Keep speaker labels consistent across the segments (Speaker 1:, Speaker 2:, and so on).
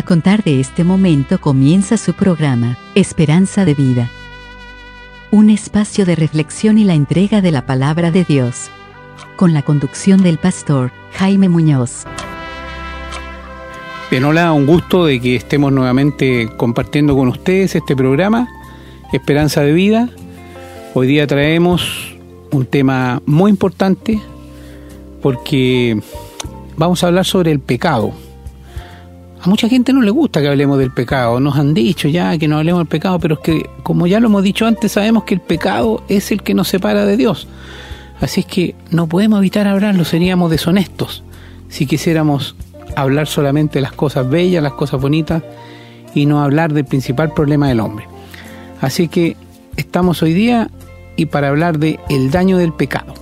Speaker 1: A contar de este momento comienza su programa, Esperanza de Vida. Un espacio de reflexión y la entrega de la palabra de Dios. Con la conducción del pastor Jaime Muñoz.
Speaker 2: Bien, hola, un gusto de que estemos nuevamente compartiendo con ustedes este programa, Esperanza de Vida. Hoy día traemos un tema muy importante porque vamos a hablar sobre el pecado a mucha gente no le gusta que hablemos del pecado, nos han dicho ya que no hablemos del pecado, pero es que, como ya lo hemos dicho antes, sabemos que el pecado es el que nos separa de Dios. Así es que no podemos evitar hablarlo, seríamos deshonestos si quisiéramos hablar solamente de las cosas bellas, las cosas bonitas, y no hablar del principal problema del hombre. Así que estamos hoy día y para hablar de el daño del pecado.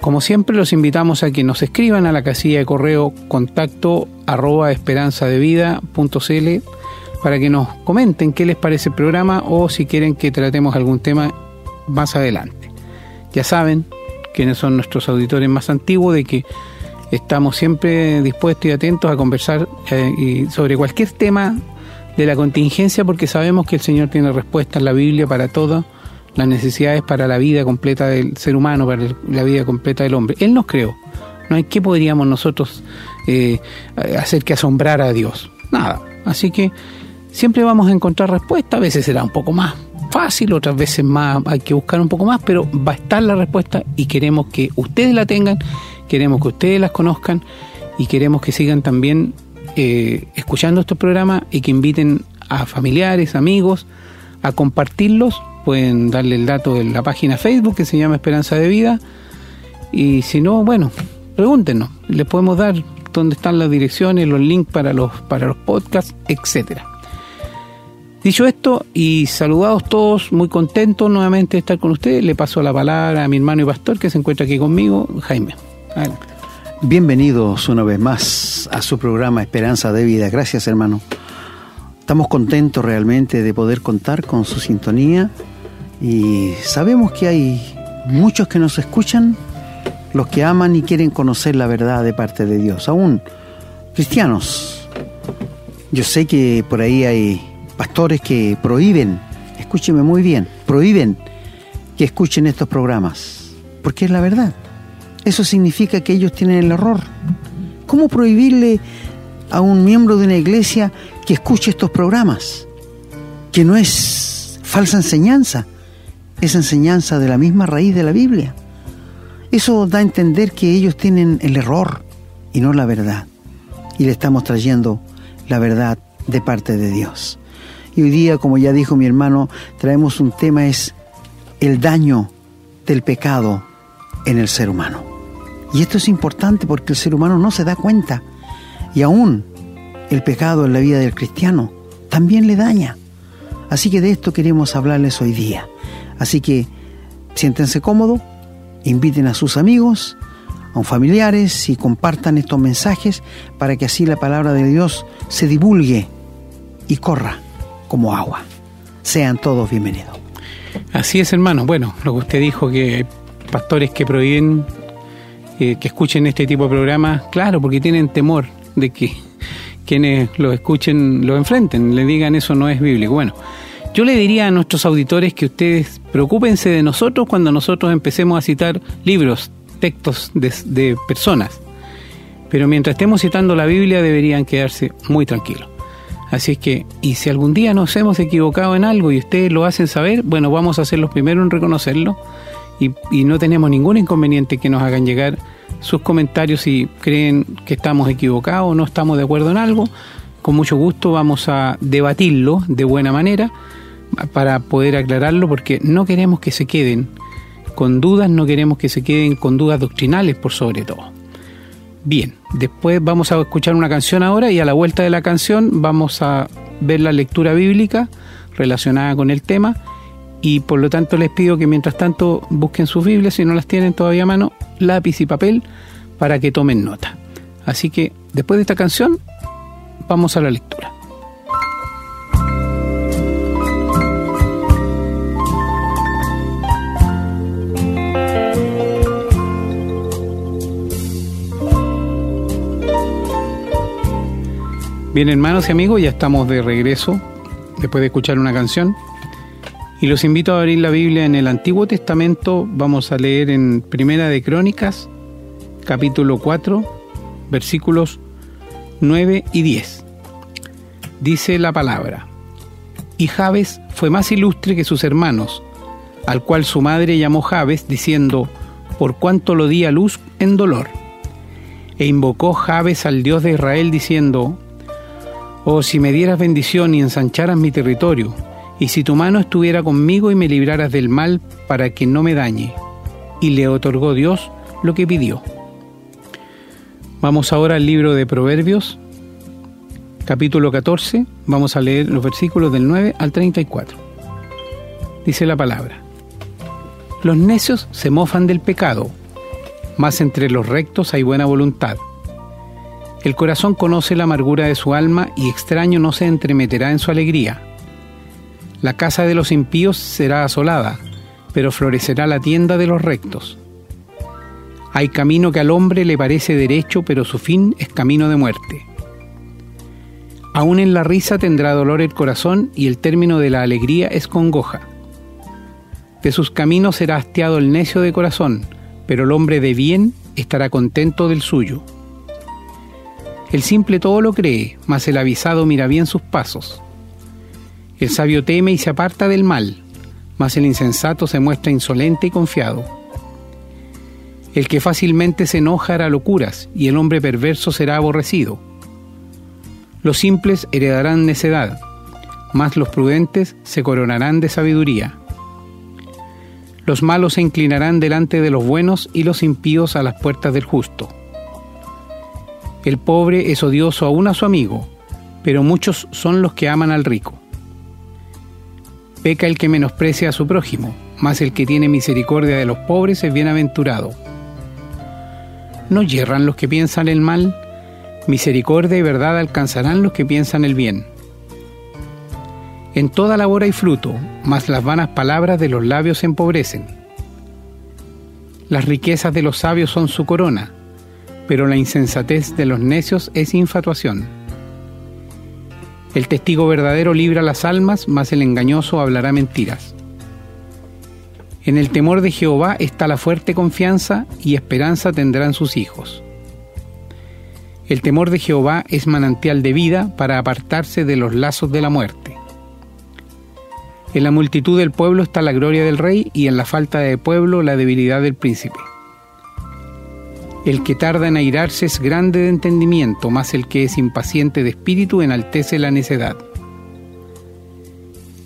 Speaker 2: Como siempre, los invitamos a que nos escriban a la casilla de correo contacto arroba esperanzadevida.cl para que nos comenten qué les parece el programa o si quieren que tratemos algún tema más adelante. Ya saben quiénes son nuestros auditores más antiguos, de que estamos siempre dispuestos y atentos a conversar eh, sobre cualquier tema de la contingencia porque sabemos que el Señor tiene respuesta en la Biblia para todo las necesidades para la vida completa del ser humano, para la vida completa del hombre. Él nos creó. No hay qué podríamos nosotros eh, hacer que asombrar a Dios. Nada. Así que siempre vamos a encontrar respuesta. A veces será un poco más fácil, otras veces más hay que buscar un poco más, pero va a estar la respuesta y queremos que ustedes la tengan, queremos que ustedes las conozcan y queremos que sigan también eh, escuchando estos programas y que inviten a familiares, amigos, a compartirlos pueden darle el dato de la página Facebook que se llama Esperanza de Vida. Y si no, bueno, pregúntenos. Les podemos dar dónde están las direcciones, los links para los, para los podcasts, etcétera. Dicho esto, y saludados todos, muy contentos nuevamente de estar con ustedes, le paso la palabra a mi hermano y pastor que se encuentra aquí conmigo, Jaime.
Speaker 3: Bienvenidos una vez más a su programa Esperanza de Vida. Gracias, hermano. Estamos contentos realmente de poder contar con su sintonía y sabemos que hay muchos que nos escuchan, los que aman y quieren conocer la verdad de parte de Dios, aún cristianos. Yo sé que por ahí hay pastores que prohíben, escúcheme muy bien, prohíben que escuchen estos programas, porque es la verdad. Eso significa que ellos tienen el error. ¿Cómo prohibirle a un miembro de una iglesia que escuche estos programas? Que no es falsa enseñanza, esa enseñanza de la misma raíz de la Biblia. Eso da a entender que ellos tienen el error y no la verdad. Y le estamos trayendo la verdad de parte de Dios. Y hoy día, como ya dijo mi hermano, traemos un tema, es el daño del pecado en el ser humano. Y esto es importante porque el ser humano no se da cuenta. Y aún el pecado en la vida del cristiano también le daña. Así que de esto queremos hablarles hoy día. Así que siéntense cómodos, inviten a sus amigos, a familiares y compartan estos mensajes para que así la palabra de Dios se divulgue y corra como agua. Sean todos bienvenidos.
Speaker 2: Así es, hermano. Bueno, lo que usted dijo, que pastores que prohíben eh, que escuchen este tipo de programas, claro, porque tienen temor de que quienes lo escuchen lo enfrenten, le digan eso no es bíblico. Bueno, yo le diría a nuestros auditores que ustedes preocúpense de nosotros cuando nosotros empecemos a citar libros, textos de, personas. Pero mientras estemos citando la Biblia deberían quedarse muy tranquilos. Así es que, y si algún día nos hemos equivocado en algo y ustedes lo hacen saber, bueno, vamos a ser los primeros en reconocerlo y, y, no tenemos ningún inconveniente que nos hagan llegar sus comentarios si creen que estamos equivocados o no estamos de acuerdo en algo. Con mucho gusto vamos a debatirlo de buena manera para poder aclararlo porque no queremos que se queden con dudas, no queremos que se queden con dudas doctrinales por sobre todo. Bien, después vamos a escuchar una canción ahora y a la vuelta de la canción vamos a ver la lectura bíblica relacionada con el tema y por lo tanto les pido que mientras tanto busquen sus Biblias si no las tienen todavía a mano, lápiz y papel para que tomen nota. Así que después de esta canción vamos a la lectura. Bien, hermanos y amigos, ya estamos de regreso después de escuchar una canción. Y los invito a abrir la Biblia en el Antiguo Testamento. Vamos a leer en Primera de Crónicas, capítulo 4, versículos 9 y 10. Dice la palabra: Y Jabes fue más ilustre que sus hermanos, al cual su madre llamó Jabes, diciendo: Por cuanto lo di a luz en dolor. E invocó Jabes al Dios de Israel, diciendo: Oh, si me dieras bendición y ensancharas mi territorio, y si tu mano estuviera conmigo y me libraras del mal para que no me dañe. Y le otorgó Dios lo que pidió. Vamos ahora al libro de Proverbios, capítulo 14, vamos a leer los versículos del 9 al 34. Dice la palabra, Los necios se mofan del pecado, mas entre los rectos hay buena voluntad. El corazón conoce la amargura de su alma y extraño no se entremeterá en su alegría. La casa de los impíos será asolada, pero florecerá la tienda de los rectos. Hay camino que al hombre le parece derecho, pero su fin es camino de muerte. Aún en la risa tendrá dolor el corazón y el término de la alegría es congoja. De sus caminos será hastiado el necio de corazón, pero el hombre de bien estará contento del suyo. El simple todo lo cree, mas el avisado mira bien sus pasos. El sabio teme y se aparta del mal, mas el insensato se muestra insolente y confiado. El que fácilmente se enoja hará locuras, y el hombre perverso será aborrecido. Los simples heredarán necedad, mas los prudentes se coronarán de sabiduría. Los malos se inclinarán delante de los buenos y los impíos a las puertas del justo. El pobre es odioso aún a su amigo, pero muchos son los que aman al rico. Peca el que menosprecia a su prójimo, mas el que tiene misericordia de los pobres es bienaventurado. No yerran los que piensan el mal, misericordia y verdad alcanzarán los que piensan el bien. En toda labor hay fruto, mas las vanas palabras de los labios empobrecen. Las riquezas de los sabios son su corona, pero la insensatez de los necios es infatuación. El testigo verdadero libra las almas, mas el engañoso hablará mentiras. En el temor de Jehová está la fuerte confianza y esperanza tendrán sus hijos. El temor de Jehová es manantial de vida para apartarse de los lazos de la muerte. En la multitud del pueblo está la gloria del rey y en la falta de pueblo la debilidad del príncipe. El que tarda en airarse es grande de entendimiento, más el que es impaciente de espíritu enaltece la necedad.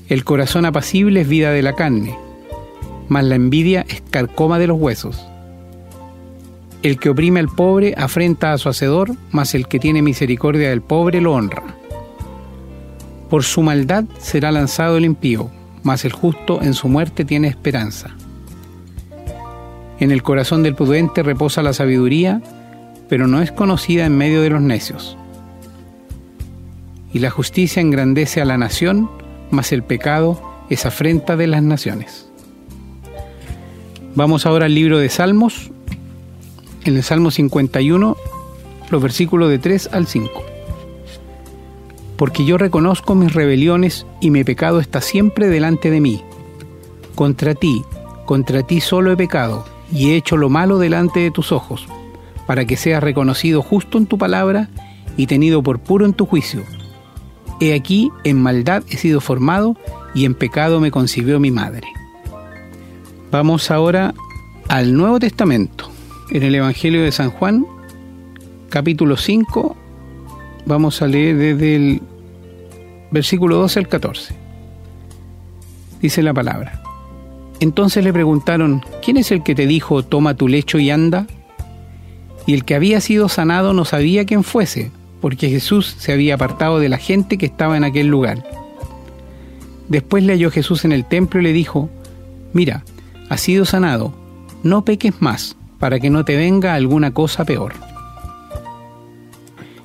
Speaker 2: El corazón apacible es vida de la carne, mas la envidia es carcoma de los huesos. El que oprime al pobre afrenta a su hacedor, mas el que tiene misericordia del pobre lo honra. Por su maldad será lanzado el impío, mas el justo en su muerte tiene esperanza. En el corazón del prudente reposa la sabiduría, pero no es conocida en medio de los necios. Y la justicia engrandece a la nación, mas el pecado es afrenta de las naciones. Vamos ahora al libro de Salmos, en el Salmo 51, los versículos de 3 al 5. Porque yo reconozco mis rebeliones y mi pecado está siempre delante de mí. Contra ti, contra ti solo he pecado y he hecho lo malo delante de tus ojos, para que seas reconocido justo en tu palabra y tenido por puro en tu juicio. He aquí, en maldad he sido formado y en pecado me concibió mi madre. Vamos ahora al Nuevo Testamento, en el Evangelio de San Juan, capítulo 5, vamos a leer desde el versículo 12 al 14. Dice la palabra. Entonces le preguntaron, ¿quién es el que te dijo, toma tu lecho y anda? Y el que había sido sanado no sabía quién fuese, porque Jesús se había apartado de la gente que estaba en aquel lugar. Después le halló Jesús en el templo y le dijo, mira, has sido sanado, no peques más, para que no te venga alguna cosa peor.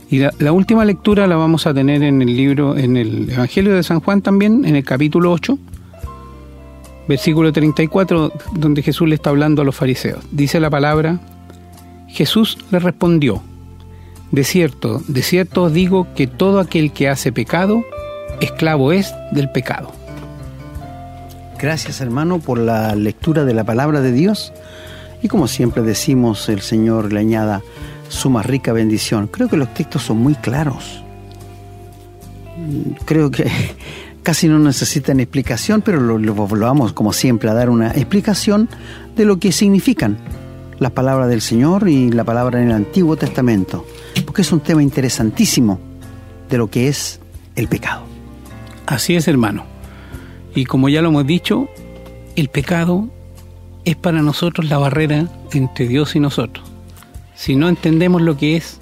Speaker 2: Y la, la, última lectura la vamos a tener en el libro, en el Evangelio de San Juan también, en el capítulo 8, versículo 34, donde Jesús le está hablando a los fariseos. Dice la palabra, Jesús le respondió, De cierto, de cierto os digo que todo aquel que hace pecado, esclavo es del pecado.
Speaker 3: Gracias hermano por la lectura de la palabra de Dios y como siempre decimos el Señor le añada su más rica bendición. Creo que los textos son muy claros. Creo que casi no necesitan explicación, pero lo, lo, como siempre a dar una explicación de lo que significan las palabras del Señor y la palabra en el Antiguo Testamento, porque es un tema interesantísimo de lo que es el pecado.
Speaker 2: Así es, hermano. Y como ya lo hemos dicho, el pecado es para nosotros la barrera entre Dios y nosotros. Si no entendemos lo que es,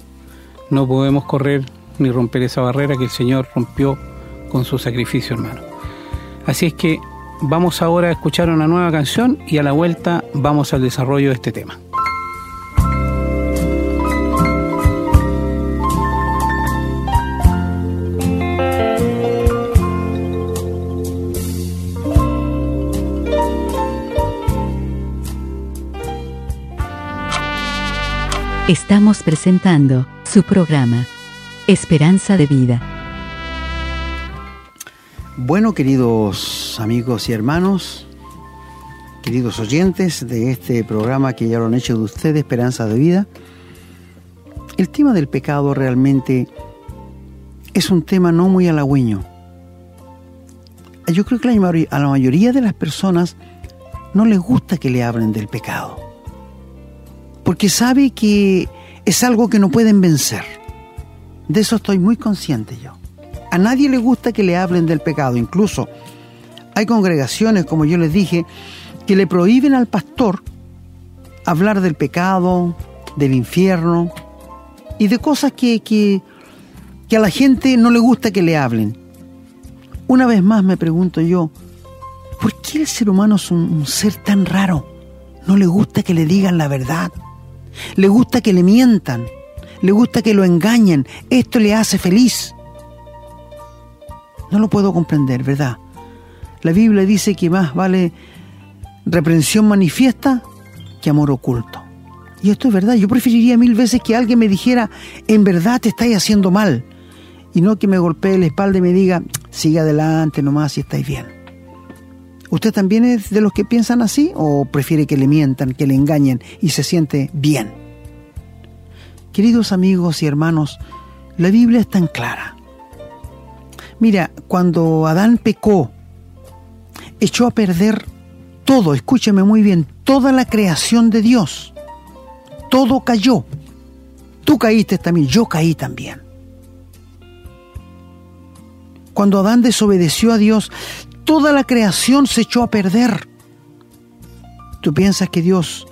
Speaker 2: no podemos correr ni romper esa barrera que el Señor rompió con su sacrificio, hermano. Así es que vamos ahora a escuchar una nueva canción y a la vuelta vamos al desarrollo de este tema.
Speaker 1: Estamos presentando su programa, Esperanza de Vida.
Speaker 3: Bueno, queridos amigos y hermanos, queridos oyentes de este programa que ya lo han hecho de ustedes, Esperanza de Vida, el tema del pecado realmente es un tema no muy halagüeño. Yo creo que a la mayoría de las personas no les gusta que le hablen del pecado porque sabe que es algo que no pueden vencer. De eso estoy muy consciente yo. A nadie le gusta que le hablen del pecado, incluso hay congregaciones, como yo les dije, que le prohíben al pastor hablar del pecado, del infierno y de cosas que, que, a la gente no le gusta que le hablen. Una vez más me pregunto yo, ¿por qué el ser humano es un ser tan raro? No le gusta que le digan la verdad. Le gusta que le mientan, le gusta que lo engañen. Esto le hace feliz. No lo puedo comprender, ¿verdad? La Biblia dice que más vale reprensión manifiesta que amor oculto. Y esto es verdad. Yo preferiría mil veces que alguien me dijera, en verdad te estáis haciendo mal. Y no que me golpee la espalda y me diga, sigue adelante nomás y estáis bien. ¿Usted también es de los que piensan así o prefiere que le mientan, que le engañen y se siente bien? Queridos amigos y hermanos, la Biblia es tan clara. Mira, cuando Adán pecó, echó a perder todo, escúcheme muy bien, toda la creación de Dios. Todo cayó. Tú caíste también, yo caí también. Cuando Adán desobedeció a Dios, toda la creación se echó a perder. ¿Tú piensas que Dios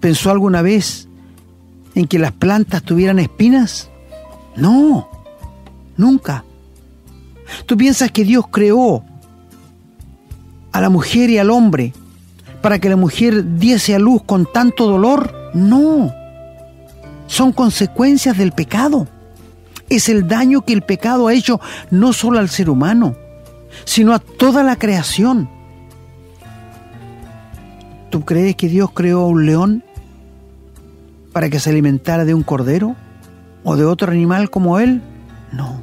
Speaker 3: pensó alguna vez en que las plantas tuvieran espinas? No, nunca. ¿Tú piensas que Dios creó a la mujer y al hombre para que la mujer diese a luz con tanto dolor? No. Son consecuencias del pecado. Es el daño que el pecado ha hecho no solo al ser humano, sino a toda la creación. ¿Tú crees que Dios creó a un león para que se alimentara de un cordero o de otro animal como él? No.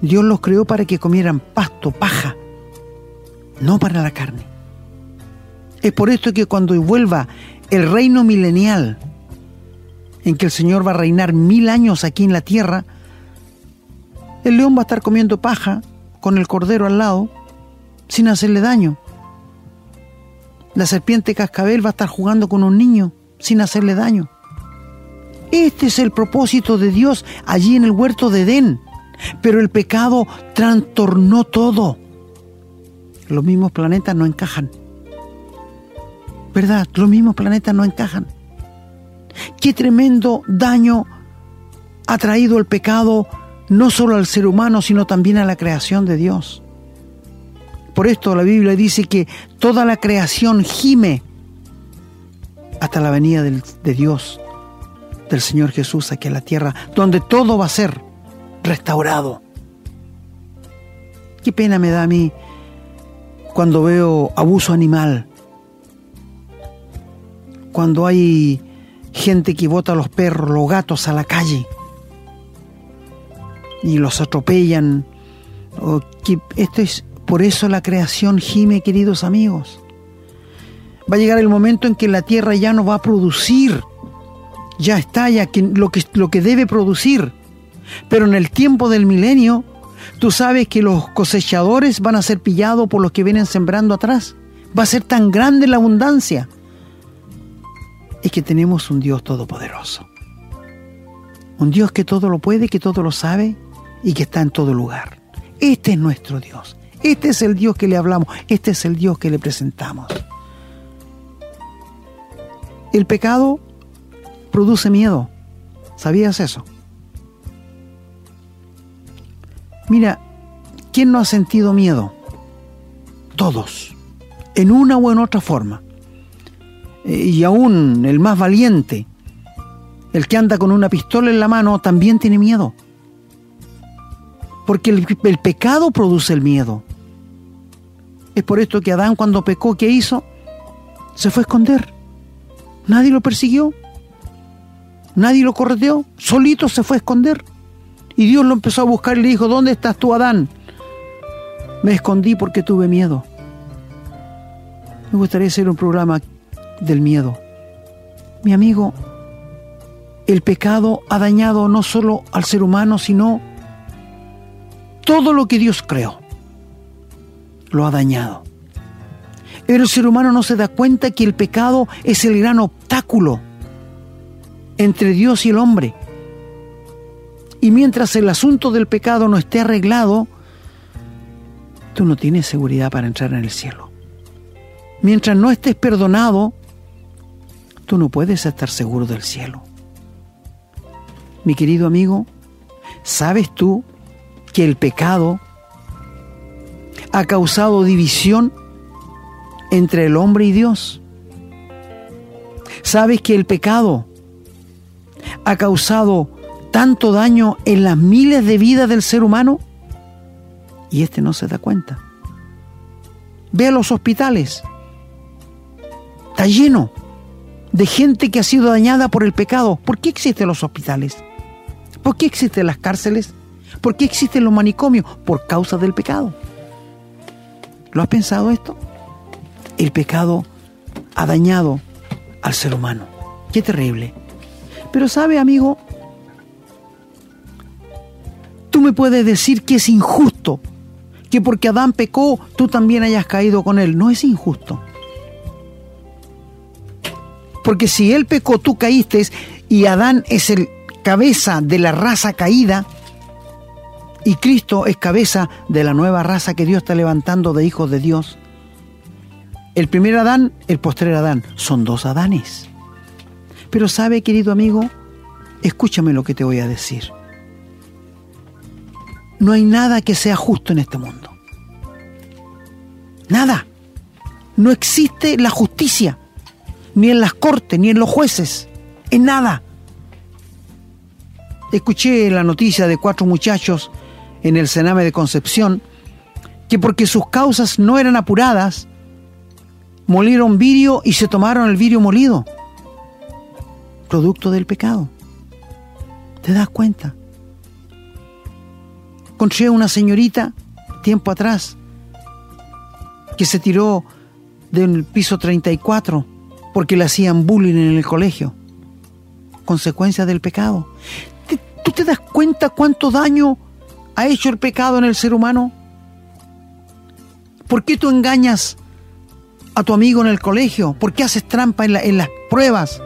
Speaker 3: Dios los creó para que comieran pasto, paja, no para la carne. Es por esto que cuando vuelva el reino milenial, en que el Señor va a reinar mil años aquí en la tierra, el león va a estar comiendo paja con el cordero al lado sin hacerle daño. La serpiente cascabel va a estar jugando con un niño sin hacerle daño. Este es el propósito de Dios allí en el huerto de Edén. Pero el pecado trastornó todo. Los mismos planetas no encajan. ¿Verdad? Los mismos planetas no encajan. Qué tremendo daño ha traído el pecado no solo al ser humano, sino también a la creación de Dios. Por esto la Biblia dice que toda la creación gime hasta la venida de Dios, del Señor Jesús aquí en la tierra, donde todo va a ser restaurado. Qué pena me da a mí cuando veo abuso animal, cuando hay gente que bota a los perros, los gatos a la calle y los atropellan. esto es por eso la creación gime, queridos amigos. Va a llegar el momento en que la tierra ya no va a producir, ya está ya lo que, lo que debe producir. Pero en el tiempo del milenio, tú sabes que los cosechadores van a ser pillados por los que vienen sembrando atrás. Va a ser tan grande la abundancia. Es que tenemos un Dios todopoderoso. Un Dios que todo lo puede, que todo lo sabe y que está en todo lugar. Este es nuestro Dios. Este es el Dios que le hablamos. Este es el Dios que le presentamos. El pecado produce miedo. ¿Sabías eso? Mira, ¿quién no ha sentido miedo? Todos, en una u en otra forma. Eh, y aún el más valiente, el que anda con una pistola en la mano, también tiene miedo. Porque el, pecado produce el miedo. Es por esto que Adán cuando pecó, ¿qué hizo? Se fue a esconder. Nadie lo persiguió. Nadie lo correteó. Solito se fue a esconder. Y Dios lo empezó a buscar y le dijo, ¿dónde estás tú, Adán? Me escondí porque tuve miedo. Me gustaría hacer un programa del miedo. Mi amigo, el pecado ha dañado no solo al ser humano, sino todo lo que Dios creó. Lo ha dañado. Pero el ser humano no se da cuenta que el pecado es el gran obstáculo entre Dios y el hombre. Y mientras el asunto del pecado no esté arreglado, tú no tienes seguridad para entrar en el cielo. Mientras no estés perdonado, tú no puedes estar seguro del cielo. Mi querido amigo, ¿sabes tú que el pecado ha causado división entre el hombre y Dios. ¿Sabes que el pecado ha causado tanto daño en las miles de vidas del ser humano? Y este no se da cuenta. Ve a los hospitales. Está lleno de gente que ha sido dañada por el pecado. ¿Por qué existen los hospitales? ¿Por qué existen las cárceles? ¿Por qué existen los manicomios? Por causa del pecado. ¿Lo has pensado esto? El pecado ha dañado al ser humano. Qué terrible. Pero sabe, amigo, tú me puedes decir que es injusto que porque Adán pecó, tú también hayas caído con él. No es injusto. Porque si él pecó, tú caíste y Adán es el cabeza de la raza caída, y Cristo es cabeza de la nueva raza que Dios está levantando de hijos de Dios. El primer Adán, el postrer Adán, son dos Adanes. Pero sabe, querido amigo, escúchame lo que te voy a decir. No hay nada que sea justo en este mundo. Nada. No existe la justicia, ni en las cortes, ni en los jueces, en nada. Escuché la noticia de cuatro muchachos en el Sename de Concepción que porque sus causas no eran apuradas, molieron virio y se tomaron el virio molido, producto del pecado. ¿Te das cuenta? Encontré una señorita tiempo atrás que se tiró del piso 34 porque le hacían bullying en el colegio. Consecuencia del pecado. ¿Tú te das cuenta cuánto daño ha hecho el pecado en el ser humano? ¿Por qué tú engañas a tu amigo en el colegio? ¿Por qué haces trampa en, las pruebas?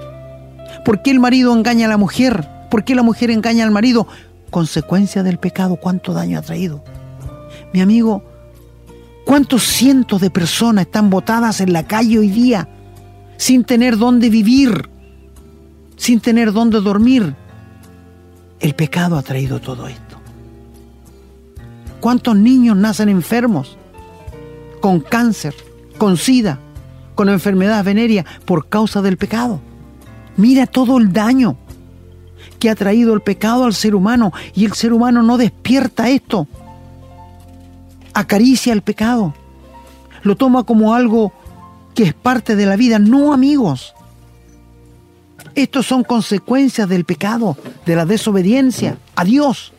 Speaker 3: ¿Por qué el marido engaña a la mujer? ¿Por qué la mujer engaña al marido? Consecuencia del pecado, ¿cuánto daño ha traído? Mi amigo, ¿cuántos cientos de personas están botadas en la calle hoy día sin tener dónde vivir, sin tener dónde dormir? El pecado ha traído todo esto. ¿Cuántos niños nacen enfermos? Con cáncer, con sida, con enfermedad venérea por causa del pecado. Mira todo el daño que ha traído el pecado al ser humano y el ser humano no despierta esto. Acaricia el pecado. Lo toma como algo que es parte de la vida. No, amigos. Estos son consecuencias del pecado, de la desobediencia a Dios.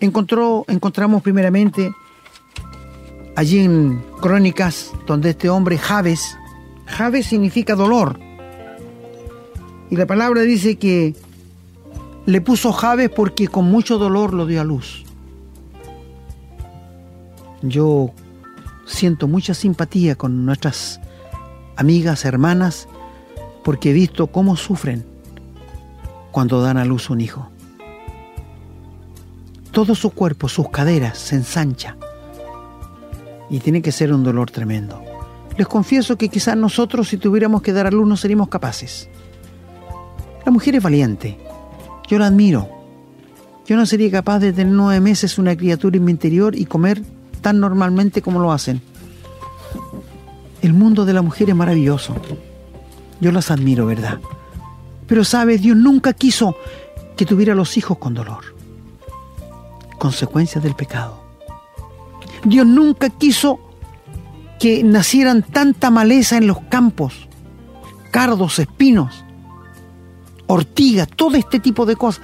Speaker 3: Encontró, encontramos primeramente allí en Crónicas, donde este hombre, Javes, Javes significa dolor. Y la palabra dice que le puso Javes porque con mucho dolor lo dio a luz. Yo siento mucha simpatía con nuestras amigas, hermanas, porque he visto cómo sufren cuando dan a luz un hijo. Todo su cuerpo, sus caderas se ensancha y tiene que ser un dolor tremendo. Les confieso que quizás nosotros si tuviéramos que dar a luz no seríamos capaces. La mujer es valiente, yo la admiro. Yo no sería capaz de tener nueve meses una criatura en mi interior y comer tan normalmente como lo hacen. El mundo de la mujer es maravilloso. Yo las admiro, ¿verdad? Pero sabes, Dios nunca quiso que tuviera los hijos con dolor. Consecuencias del pecado. Dios nunca quiso que nacieran tanta maleza en los campos, cardos, espinos ortigas, todo este tipo de cosas.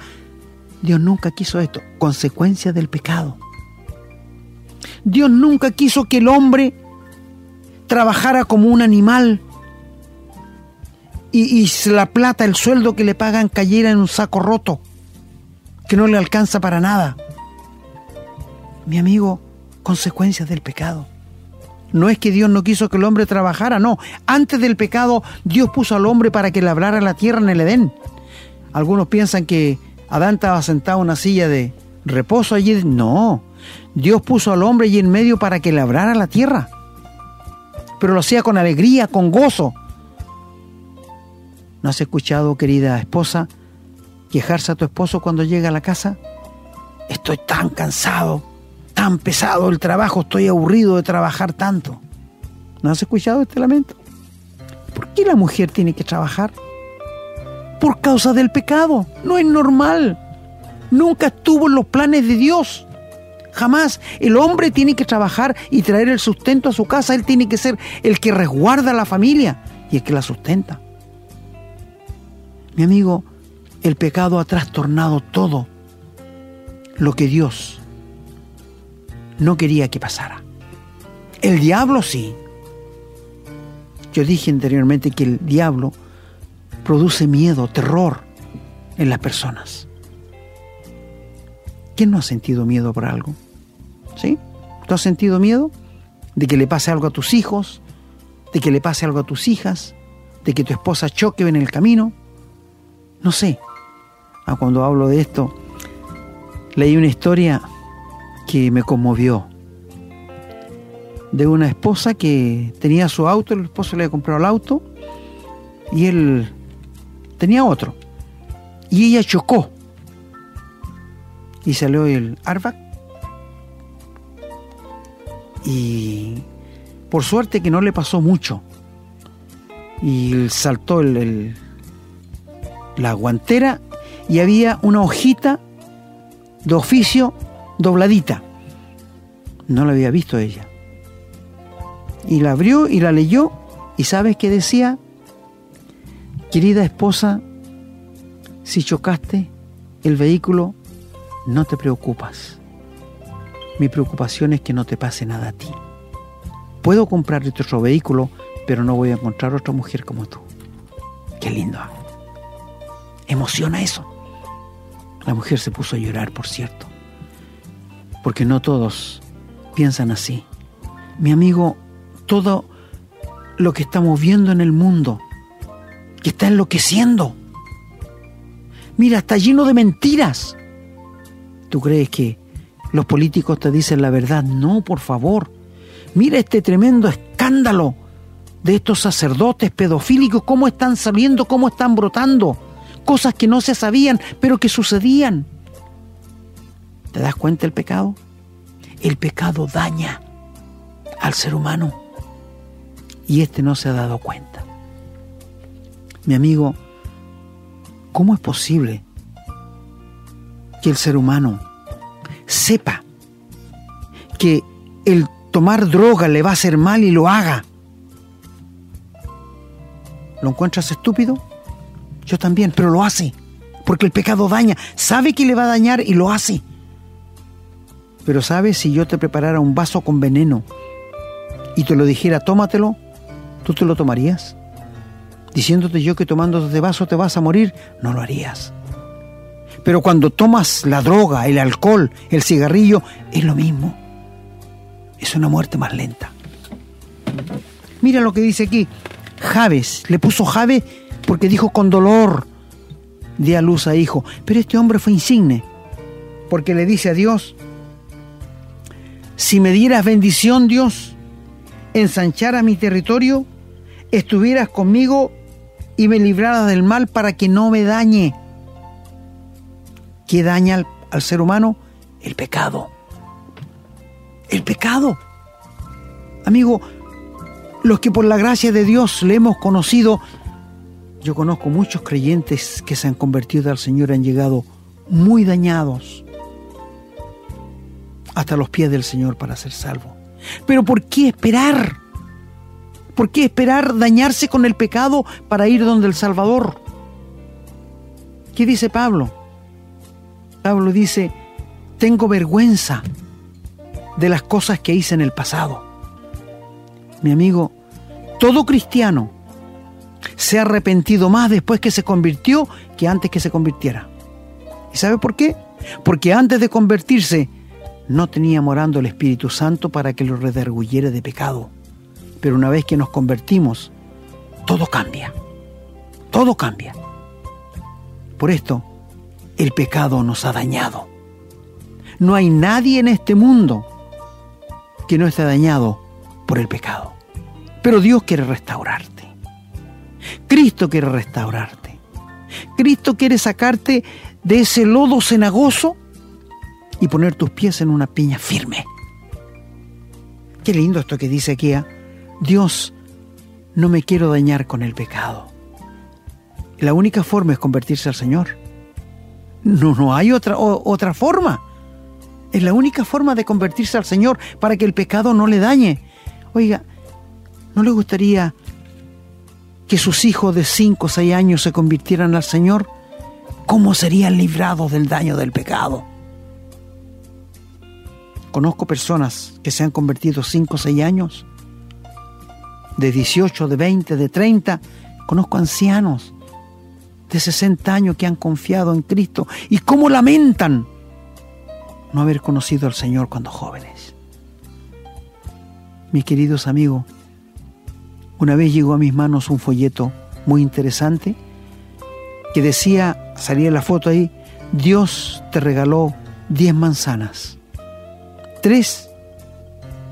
Speaker 3: Dios nunca quiso esto, consecuencia del pecado. Dios nunca quiso que el hombre trabajara como un animal y, y, la plata, el sueldo que le pagan cayera en un saco roto, que no le alcanza para nada. Mi amigo, consecuencias del pecado. No es que Dios no quiso que el hombre trabajara, no. Antes del pecado, Dios puso al hombre para que labrara la tierra en el Edén. Algunos piensan que Adán estaba sentado en una silla de reposo allí. No, Dios puso al hombre allí en medio para que labrara la tierra. Pero lo hacía con alegría, con gozo. ¿No has escuchado, querida esposa, quejarse a tu esposo cuando llega a la casa? Estoy tan cansado, tan pesado el trabajo, estoy aburrido de trabajar tanto. ¿No has escuchado este lamento? ¿Por qué la mujer tiene que trabajar? por causa del pecado. No es normal. Nunca estuvo en los planes de Dios. Jamás. El hombre tiene que trabajar y traer el sustento a su casa. Él tiene que ser el que resguarda a la familia y el que la sustenta. Mi amigo, el pecado ha trastornado todo lo que Dios no quería que pasara. El diablo sí. Yo dije anteriormente que el diablo produce miedo, terror en las personas. ¿Quién no ha sentido miedo por algo? ¿Sí? ¿Tú has sentido miedo de que le pase algo a tus hijos, de que le pase algo a tus hijas, de que tu esposa choque en el camino? No sé. Ah, cuando hablo de esto, leí una historia que me conmovió. De una esposa que tenía su auto, el esposo le había comprado el auto y él tenía otro. Y ella chocó. Y salió el airbag. Y por suerte que no le pasó mucho. Y saltó el, la guantera y había una hojita de oficio dobladita. No la había visto ella. Y la abrió y la leyó. ¿Y sabes qué decía? Querida esposa, si chocaste el vehículo, no te preocupas. Mi preocupación es que no te pase nada a ti. Puedo comprarte otro vehículo, pero no voy a encontrar otra mujer como tú. Qué lindo. ¿ah? Emociona eso. La mujer se puso a llorar, por cierto. Porque no todos piensan así. Mi amigo, todo lo que estamos viendo en el mundo que está enloqueciendo. Mira, está lleno de mentiras. ¿Tú crees que los políticos te dicen la verdad? No, por favor. Mira este tremendo escándalo de estos sacerdotes pedofílicos, cómo están saliendo, cómo están brotando. Cosas que no se sabían, pero que sucedían. ¿Te das cuenta el pecado? El pecado daña al ser humano. Y este no se ha dado cuenta mi amigo, ¿cómo es posible que el ser humano sepa que el tomar droga le va a hacer mal y lo haga? ¿Lo encuentras estúpido? Yo también, pero lo hace. Porque el pecado daña. Sabe que le va a dañar y lo hace. Pero sabes, si yo te preparara un vaso con veneno y te lo dijera, tómatelo, ¿tú te lo tomarías? Diciéndote yo que tomando de vaso te vas a morir, no lo harías. Pero cuando tomas la droga, el alcohol, el cigarrillo, es lo mismo. Es una muerte más lenta. Mira lo que dice aquí. Javes, le puso Jave porque dijo con dolor di a luz a hijo. Pero este hombre fue insigne, porque le dice a Dios, si me dieras bendición, Dios, ensanchara mi territorio, estuvieras conmigo y me libraras del mal para que no me dañe. ¿Qué daña al, al ser humano? El pecado. El pecado. Amigo, los que por la gracia de Dios le hemos conocido, yo conozco muchos creyentes que se han convertido al Señor, han llegado muy dañados hasta los pies del Señor para ser salvos. Pero ¿por qué esperar? ¿Por qué esperar dañarse con el pecado para ir donde el Salvador? ¿Qué dice Pablo? Pablo dice, tengo vergüenza de las cosas que hice en el pasado. Mi amigo, todo cristiano se ha arrepentido más después que se convirtió que antes que se convirtiera. ¿Y sabe por qué? Porque antes de convertirse no tenía morando el Espíritu Santo para que lo redarguyera de pecado. Pero una vez que nos convertimos, todo cambia. Todo cambia. Por esto, el pecado nos ha dañado. No hay nadie en este mundo que no esté dañado por el pecado. Pero Dios quiere restaurarte. Cristo quiere restaurarte. Cristo quiere sacarte de ese lodo cenagoso y poner tus pies en una piña firme. Qué lindo esto que dice aquí. Dios, no me quiero dañar con el pecado. La única forma es convertirse al Señor. No, no hay otra, otra forma. Es la única forma de convertirse al Señor para que el pecado no le dañe. Oiga, ¿no le gustaría que sus hijos de 5 o 6 años se convirtieran al Señor? ¿Cómo serían librados del daño del pecado? Conozco personas que se han convertido 5 o 6 años, de 18, de 20, de 30. Conozco ancianos de 60 años que han confiado en Cristo y cómo lamentan no haber conocido al Señor cuando jóvenes. Mis queridos amigos, una vez llegó a mis manos un folleto muy interesante que decía, salía la foto ahí, Dios te regaló 10 manzanas. Tres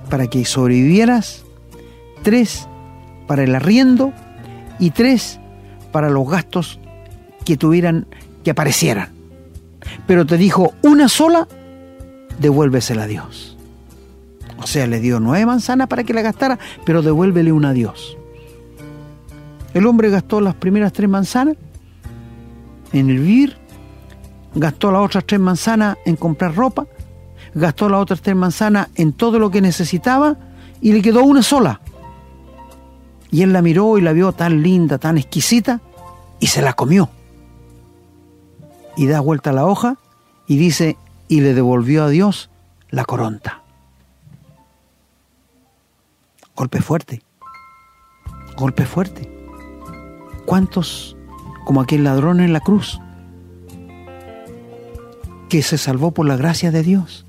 Speaker 3: para que sobrevivieras, tres para el arriendo y tres para los gastos que tuvieran, que aparecieran. Pero te dijo una sola devuélvesela a Dios. O sea, le dio nueve manzanas para que la gastara, pero devuélvele una a Dios. El hombre gastó las primeras tres manzanas en el vivir, gastó las otras tres manzanas en comprar ropa, gastó las otras tres manzanas en todo lo que necesitaba y le quedó una sola. Y él la miró y la vio tan linda, tan exquisita, y se la comió. Y da vuelta la hoja y dice, y le devolvió a Dios la coronta. Golpe fuerte. Golpe fuerte. ¿Cuántos, como aquel ladrón en la cruz, que se salvó por la gracia de Dios,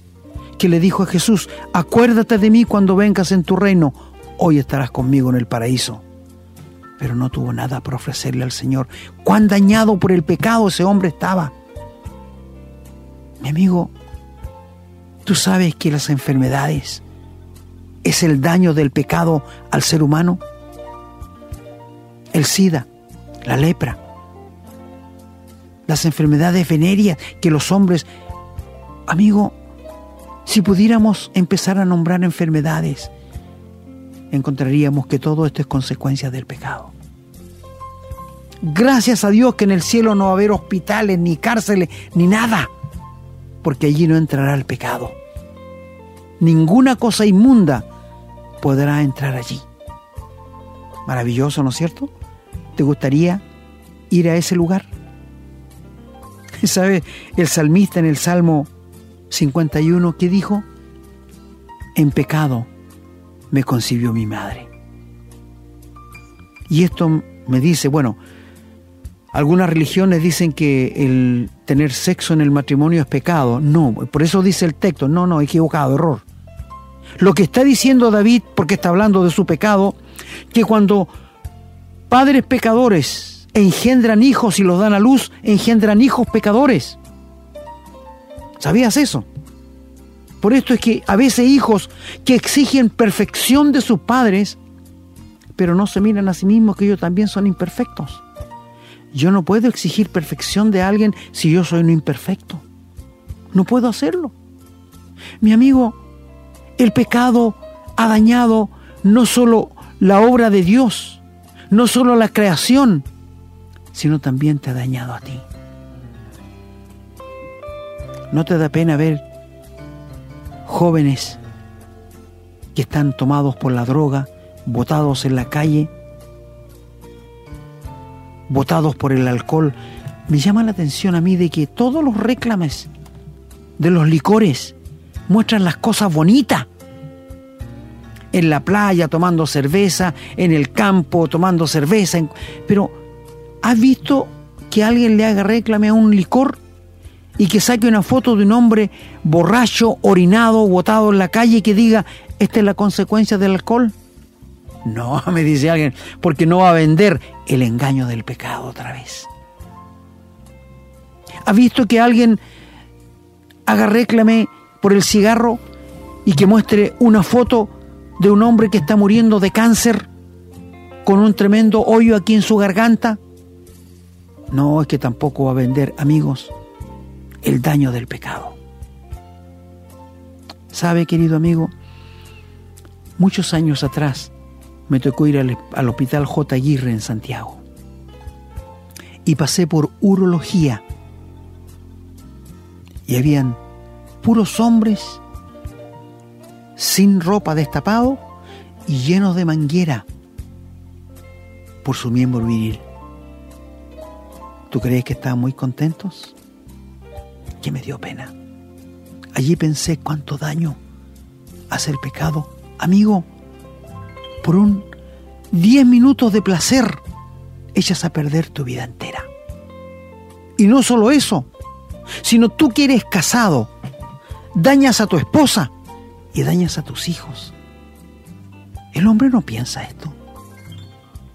Speaker 3: que le dijo a Jesús, acuérdate de mí cuando vengas en tu reino, hoy estarás conmigo en el paraíso? Pero no tuvo nada para ofrecerle al Señor. Cuán dañado por el pecado ese hombre estaba. Mi amigo, tú sabes que las enfermedades es el daño del pecado al ser humano. El SIDA, la lepra, las enfermedades venéreas que los hombres... Amigo, si pudiéramos empezar a nombrar enfermedades, encontraríamos que todo esto es consecuencia del pecado. Gracias a Dios que en el cielo no va a haber hospitales, ni cárceles, ni nada porque allí no entrará el pecado. Ninguna cosa inmunda podrá entrar allí. Maravilloso, ¿no es cierto? ¿Te gustaría ir a ese lugar? ¿Sabe el salmista en el Salmo 51 que dijo? En pecado me concibió mi madre. Y esto me dice, bueno, algunas religiones dicen que el tener sexo en el matrimonio es pecado. No, por eso dice el texto, no, no, equivocado, error. Lo que está diciendo David, porque está hablando de su pecado, que cuando padres pecadores engendran hijos y los dan a luz, engendran hijos pecadores. ¿Sabías eso? Por esto es que a veces hijos que exigen perfección de sus padres, pero no se miran a sí mismos que ellos también son imperfectos. Yo no puedo exigir perfección de alguien si yo soy un imperfecto. No puedo hacerlo. Mi amigo, el pecado ha dañado no solo la obra de Dios, no solo la creación, sino también te ha dañado a ti. ¿No te da pena ver jóvenes que están tomados por la droga, botados en la calle, botados por el alcohol? Me llama la atención a mí de que todos los reclames de los licores muestran las cosas bonitas. En la playa tomando cerveza, en el campo tomando cerveza. Pero, ¿has visto que alguien le haga reclame a un licor y que saque una foto de un hombre borracho, orinado, botado en la calle y que diga, esta es la consecuencia del alcohol? No, me dice alguien, porque no va a vender el engaño del pecado otra vez. ¿Ha visto que alguien haga réclame por el cigarro y que muestre una foto de un hombre que está muriendo de cáncer con un tremendo hoyo aquí en su garganta? No, es que tampoco va a vender, amigos el daño del pecado. ¿Sabe, querido amigo? Muchos años atrás me tocó ir al, hospital J. Aguirre en Santiago y pasé por urología y habían puros hombres sin ropa destapado y llenos de manguera por su miembro viril. ¿Tú crees que estaban muy contentos? Que me dio pena. Allí pensé cuánto daño hace el pecado. Amigo, por un 10 minutos de placer echas a perder tu vida entera. Y no solo eso, sino tú que eres casado, dañas a tu esposa y dañas a tus hijos. El hombre no piensa esto.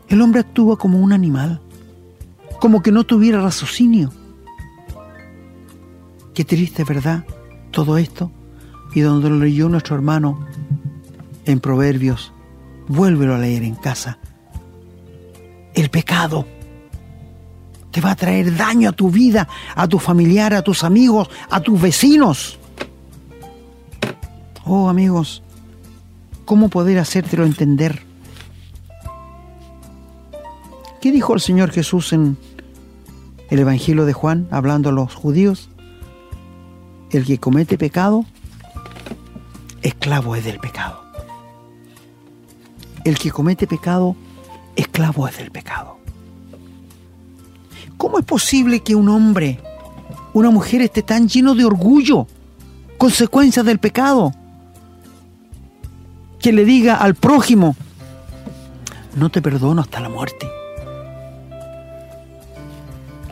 Speaker 3: El hombre actúa como un animal, como que no tuviera raciocinio. Qué triste, ¿verdad? Todo esto. Y donde lo leyó nuestro hermano en Proverbios, vuélvelo a leer en casa. El pecado te va a traer daño a tu vida, a tu familiar, a tus amigos, a tus vecinos. Oh amigos, ¿cómo poder hacértelo entender? ¿Qué dijo el Señor Jesús en el Evangelio de Juan, hablando a los judíos? El que comete pecado, esclavo es del pecado. El que comete pecado, esclavo es del pecado. ¿Cómo es posible que un hombre, una mujer esté tan lleno de orgullo, consecuencia del pecado, que le diga al prójimo, no te perdono hasta la muerte?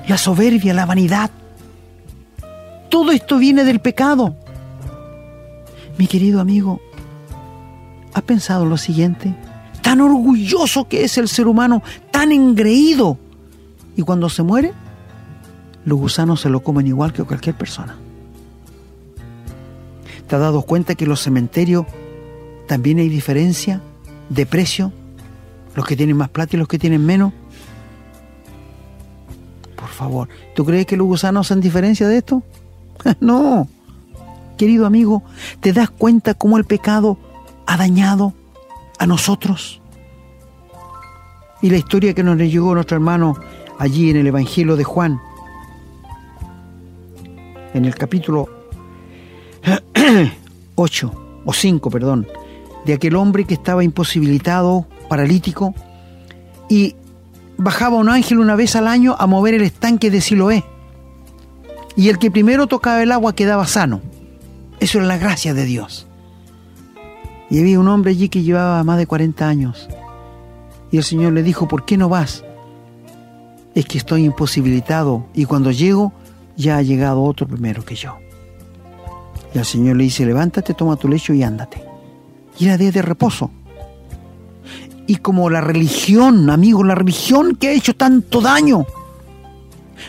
Speaker 3: La soberbia, la vanidad, todo esto viene del pecado. Mi querido amigo, ¿has pensado lo siguiente? Tan orgulloso que es el ser humano, tan engreído. Y cuando se muere, los gusanos se lo comen igual que cualquier persona. ¿Te has dado cuenta que en los cementerios también hay diferencia de precio? Los que tienen más plata y los que tienen menos. Por favor, ¿tú crees que los gusanos hacen diferencia de esto? No, querido amigo, ¿te das cuenta cómo el pecado ha dañado a nosotros? Y la historia que nos llegó nuestro hermano allí en el Evangelio de Juan, en el capítulo 8 o 5, perdón, de aquel hombre que estaba imposibilitado, paralítico, y bajaba un ángel una vez al año a mover el estanque de Siloé. Y el que primero tocaba el agua quedaba sano. Eso era la gracia de Dios. Y había un hombre allí que llevaba más de 40 años. Y el Señor le dijo, ¿por qué no vas? Es que estoy imposibilitado y cuando llego ya ha llegado otro primero que yo. Y el Señor le dice, levántate, toma tu lecho y ándate. Y era día de reposo. Y como la religión, amigo, la religión que ha hecho tanto daño,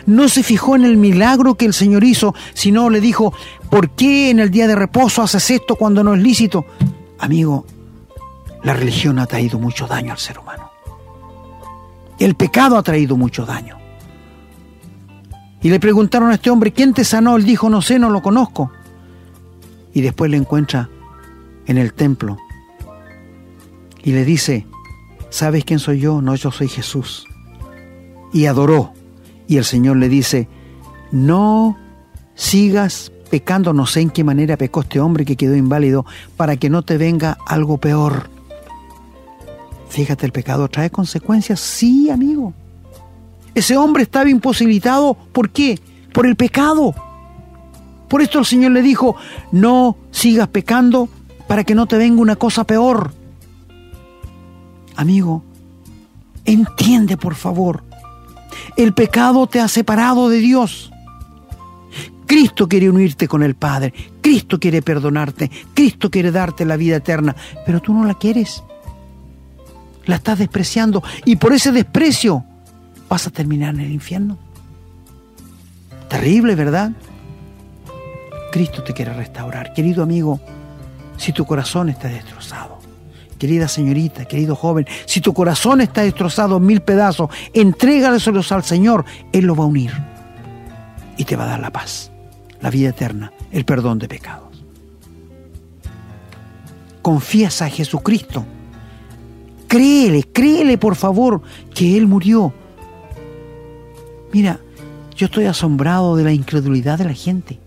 Speaker 3: no se fijó en el milagro que el Señor hizo, sino le dijo, ¿por qué en el día de reposo haces esto cuando no es lícito? Amigo, la religión ha traído mucho daño al ser humano. El pecado ha traído mucho daño. Y le preguntaron a este hombre, ¿quién te sanó? Él dijo, no sé, no lo conozco. Y después le encuentra en el templo. Y le dice, ¿sabes quién soy yo? No, yo soy Jesús. Y adoró. Y el Señor le dice, no sigas pecando, no sé en qué manera pecó este hombre que quedó inválido, para que no te venga algo peor. Fíjate, el pecado trae consecuencias, sí, amigo. Ese hombre estaba imposibilitado, ¿por qué? Por el pecado. Por esto el Señor le dijo, no sigas pecando para que no te venga una cosa peor. Amigo, entiende por favor, el pecado te ha separado de Dios. Cristo quiere unirte con el Padre, Cristo quiere perdonarte, Cristo quiere darte la vida eterna, pero tú no la quieres. La estás despreciando y por ese desprecio vas a terminar en el infierno. Terrible, ¿verdad? Cristo te quiere restaurar. Querido amigo, si tu corazón está destrozado, querida señorita, querido joven, si tu corazón está destrozado en mil pedazos, entrégaselos al Señor, Él lo va a unir y te va a dar la paz la vida eterna, el perdón de pecados. Confiesa a Jesucristo. Créele, créele por favor que Él murió. Mira, yo estoy asombrado de la incredulidad de la gente.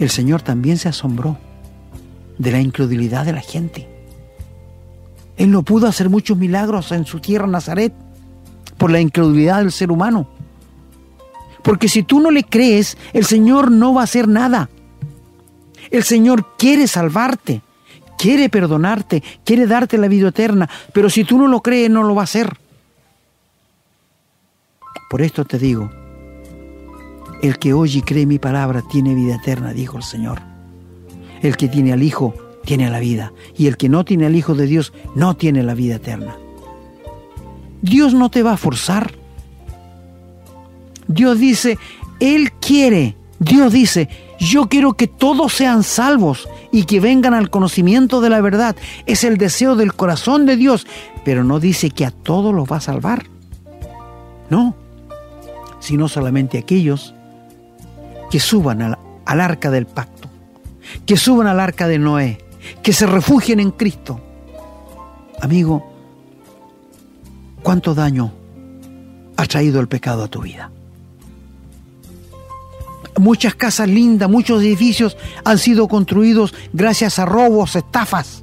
Speaker 3: El Señor también se asombró de la incredulidad de la gente. Él no pudo hacer muchos milagros en su tierra Nazaret por la incredulidad del ser humano. Porque si tú no le crees, el Señor no va a hacer nada. El Señor quiere salvarte, quiere perdonarte, quiere darte la vida eterna, pero si tú no lo crees, no lo va a hacer. Por esto te digo, el que oye y cree mi palabra tiene vida eterna, dijo el Señor. El que tiene al Hijo tiene la vida, y el que no tiene al Hijo de Dios no tiene la vida eterna. Dios no te va a forzar. Dios dice, Él quiere, Dios dice, yo quiero que todos sean salvos y que vengan al conocimiento de la verdad. Es el deseo del corazón de Dios, pero no dice que a todos los va a salvar. No, sino solamente aquellos que suban al, al arca del pacto, que suban al arca de Noé, que se refugien en Cristo. Amigo, ¿cuánto daño ha traído el pecado a tu vida? Muchas casas lindas, muchos edificios han sido construidos gracias a robos, estafas.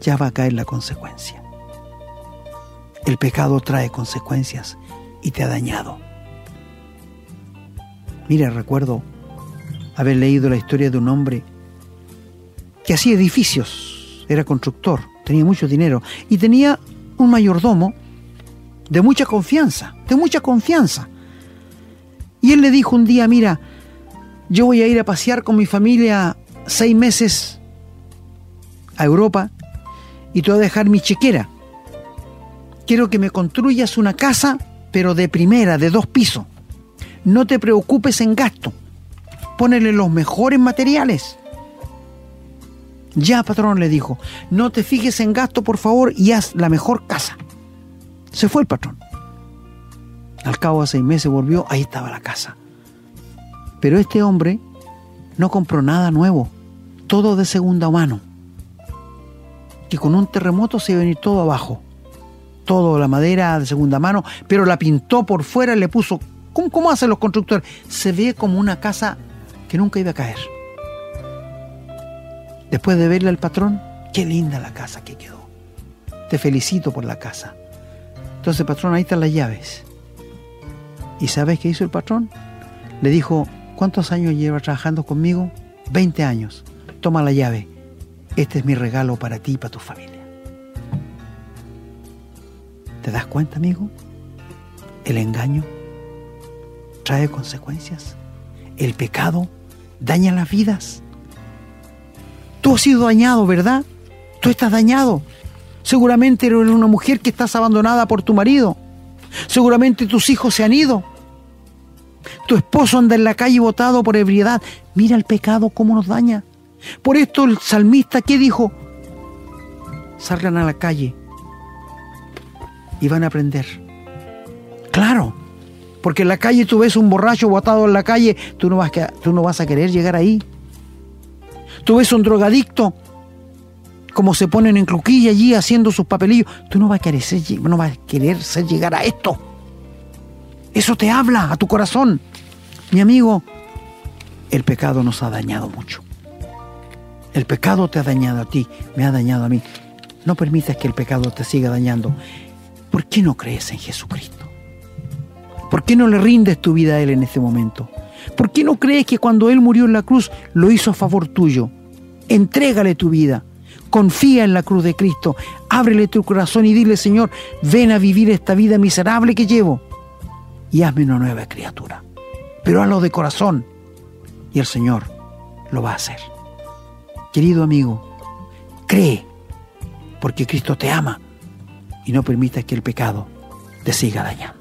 Speaker 3: Ya va a caer la consecuencia. El pecado trae consecuencias y te ha dañado. Mira, recuerdo haber leído la historia de un hombre que hacía edificios, era constructor, tenía mucho dinero y tenía un mayordomo de mucha confianza, de mucha confianza. Y él le dijo un día, mira, yo voy a ir a pasear con mi familia seis meses a Europa y te voy a dejar mi chequera. Quiero que me construyas una casa, pero de primera, de dos pisos. No te preocupes en gasto. Pónele los mejores materiales. Ya, patrón, le dijo, no te fijes en gasto, por favor, y haz la mejor casa. Se fue el patrón. Al cabo de seis meses volvió, ahí estaba la casa. Pero este hombre no compró nada nuevo, todo de segunda mano. Que con un terremoto se iba a venir todo abajo. Todo la madera de segunda mano, pero la pintó por fuera, le puso. ¿Cómo, cómo hacen los constructores? Se ve como una casa que nunca iba a caer. Después de verle al patrón, qué linda la casa que quedó. te felicito por la casa. Entonces, patrón, ahí están las llaves. ¿Y sabes qué hizo el patrón? Le dijo, ¿cuántos años lleva trabajando conmigo? 20 años. Toma la llave. Este es mi regalo para ti y para tu familia. ¿Te das cuenta, amigo? El engaño trae consecuencias. El pecado daña las vidas. Tú has sido dañado, ¿verdad? Tú estás dañado. Seguramente eres una mujer que estás abandonada por tu marido. Seguramente tus hijos se han ido. Tu esposo anda en la calle botado por ebriedad. Mira el pecado cómo nos daña. Por esto el salmista, ¿qué dijo? Salgan a la calle y van a aprender. Claro, porque en la calle tú ves un borracho botado en la calle, tú no vas, a, tú no vas a querer llegar ahí. Tú ves un drogadicto, como se ponen en cruquilla allí haciendo sus papelillos, tú no vas a querer no vas a querer llegar a esto. Eso te habla a tu corazón. Mi amigo, el pecado nos ha dañado mucho. El pecado te ha dañado a ti, me ha dañado a mí. No permitas que el pecado te siga dañando. ¿Por qué no crees en Jesucristo? ¿Por qué no le rindes tu vida a Él en este momento? ¿Por qué no crees que cuando Él murió en la cruz lo hizo a favor tuyo? Entrégale tu vida. Confía en la cruz de Cristo. Ábrele tu corazón y dile, Señor, ven a vivir esta vida miserable que llevo y hazme una nueva criatura. Pero hazlo de corazón y el Señor lo va a hacer. Querido amigo, cree porque Cristo te ama y no permita que el pecado te siga dañando.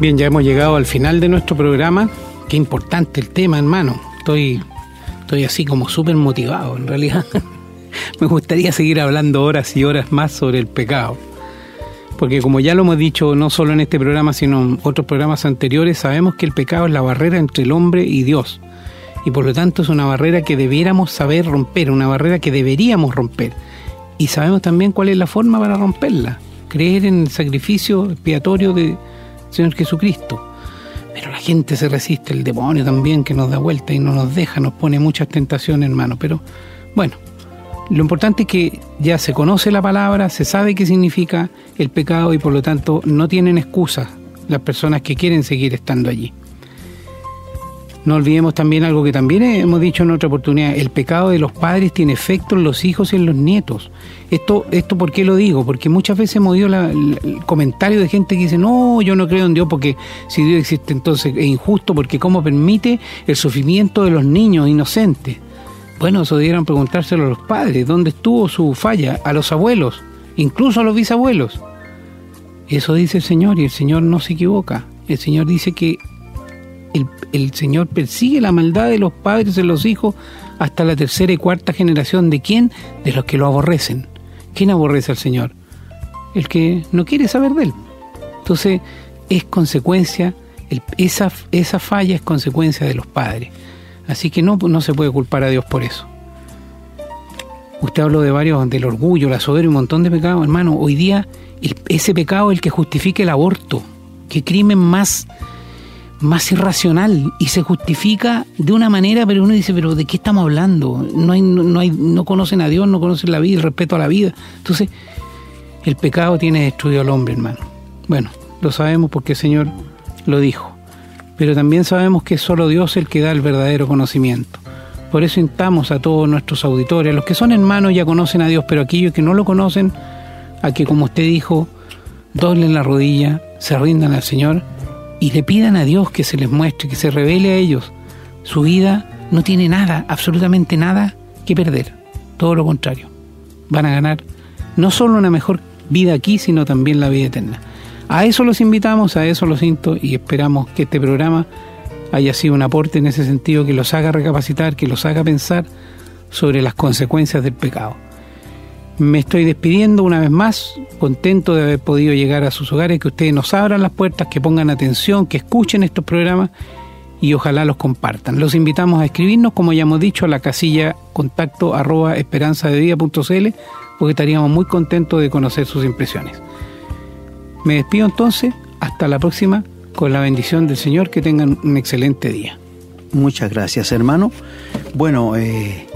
Speaker 2: Bien, ya hemos llegado al final de nuestro programa. Qué importante el tema, hermano. Estoy, estoy así como súper motivado, en realidad. Me gustaría seguir hablando horas y horas más sobre el pecado porque como ya lo hemos dicho no solo en este programa, sino en otros programas anteriores, sabemos que el pecado es la barrera entre el hombre y Dios. Y por lo tanto es una barrera que debiéramos saber romper, una barrera que deberíamos romper. Y sabemos también cuál es la forma para romperla, creer en el sacrificio expiatorio de Señor Jesucristo. Pero la gente se resiste, el demonio también que nos da vuelta y no nos deja, nos pone muchas tentaciones, hermano. Pero bueno, lo importante es que ya se conoce la palabra, se sabe qué significa el pecado y por lo tanto no tienen excusa las personas que quieren seguir estando allí. No olvidemos también algo que también hemos dicho en otra oportunidad, el pecado de los padres tiene efecto en los hijos y en los nietos. Esto, esto ¿por qué lo digo? Porque muchas veces hemos oído el comentario de gente que dice, no, yo no creo en Dios porque si Dios existe entonces es injusto porque cómo permite el sufrimiento de los niños inocentes. Bueno, eso debieran preguntárselo a los padres, ¿dónde estuvo su falla? A los abuelos, incluso a los bisabuelos. Eso dice el Señor y el Señor no se equivoca. El Señor dice que el, Señor persigue la maldad de los padres en los hijos hasta la tercera y cuarta generación. ¿De quién? De los que lo aborrecen. ¿Quién aborrece al Señor? El que no quiere saber de Él. Entonces, es consecuencia, esa, esa falla es consecuencia de los padres. Así que no, no se puede culpar a Dios por eso. Usted habló de varios, del orgullo, la soberbia, un montón de pecados, hermano. Hoy día ese pecado es el que justifica el aborto. Qué crimen más, más irracional y se justifica de una manera, pero uno dice, pero ¿de qué estamos hablando? No, hay, no, hay, no conocen a Dios, no conocen la vida, el respeto a la vida. Entonces, el pecado tiene destruido al hombre, hermano. Bueno, lo sabemos porque el Señor lo dijo pero también sabemos que es solo Dios el que da el verdadero conocimiento. Por eso instamos a todos nuestros auditores, a los que son hermanos ya conocen a Dios, pero aquellos que no lo conocen, a que como usted dijo, doblen la rodilla, se rindan al Señor y le pidan a Dios que se les muestre, que se revele a ellos. Su vida no tiene nada, absolutamente nada que perder. Todo lo contrario. Van a ganar no solo una mejor vida aquí, sino también la vida eterna. A eso los invitamos, a eso los siento y esperamos que este programa haya sido un aporte en ese sentido, que los haga recapacitar, que los haga pensar sobre las consecuencias del pecado. Me estoy despidiendo una vez más, contento de haber podido llegar a sus hogares, que ustedes nos abran las puertas, que pongan atención, que escuchen estos programas y ojalá los compartan. Los invitamos a escribirnos, como ya hemos dicho, a la casilla contacto arroba esperanzadevida.cl porque estaríamos muy contentos de conocer sus impresiones. Me despido entonces, hasta la próxima, con la bendición del Señor, que tengan un excelente día.
Speaker 3: Muchas gracias, hermano. Bueno, eh,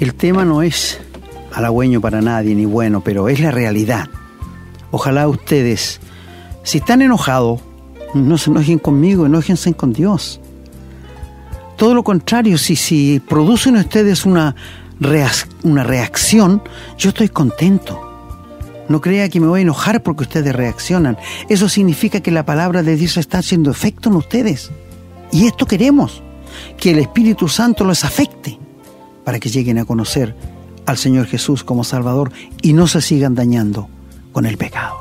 Speaker 3: el tema no es halagüeño para nadie ni bueno, pero es la realidad. Ojalá ustedes, si están enojados, no se enojen conmigo, enójense con Dios. Todo lo contrario, si, si producen ustedes una, una reacción, yo estoy contento. No crea que me voy a enojar porque ustedes reaccionan. Eso significa que la palabra de Dios está haciendo efecto en ustedes. Y esto queremos, que el Espíritu Santo los afecte para que lleguen a conocer al Señor Jesús como Salvador y no se sigan dañando con el pecado.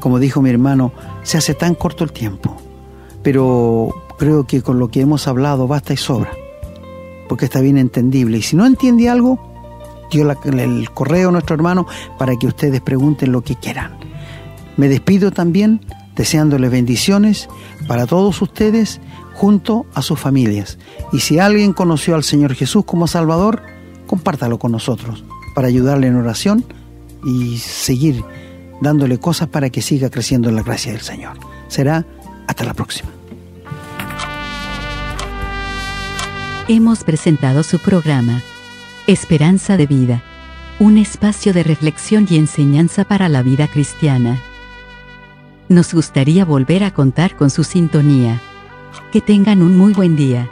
Speaker 3: Como dijo mi hermano, se hace tan corto el tiempo, pero creo que con lo que hemos hablado basta y sobra, porque está bien entendible. Y si no entiende algo, dio el correo a nuestro hermano para que ustedes pregunten lo que quieran. Me despido también deseándoles bendiciones para todos ustedes junto a sus familias. Y si alguien conoció al Señor Jesús como Salvador, compártalo con nosotros para ayudarle en oración y seguir dándole cosas para que siga creciendo en la gracia del Señor. Será hasta la próxima.
Speaker 1: Hemos presentado su programa, Esperanza de Vida, un espacio de reflexión y enseñanza para la vida cristiana. Nos gustaría volver a contar con su sintonía. Que tengan un muy buen día.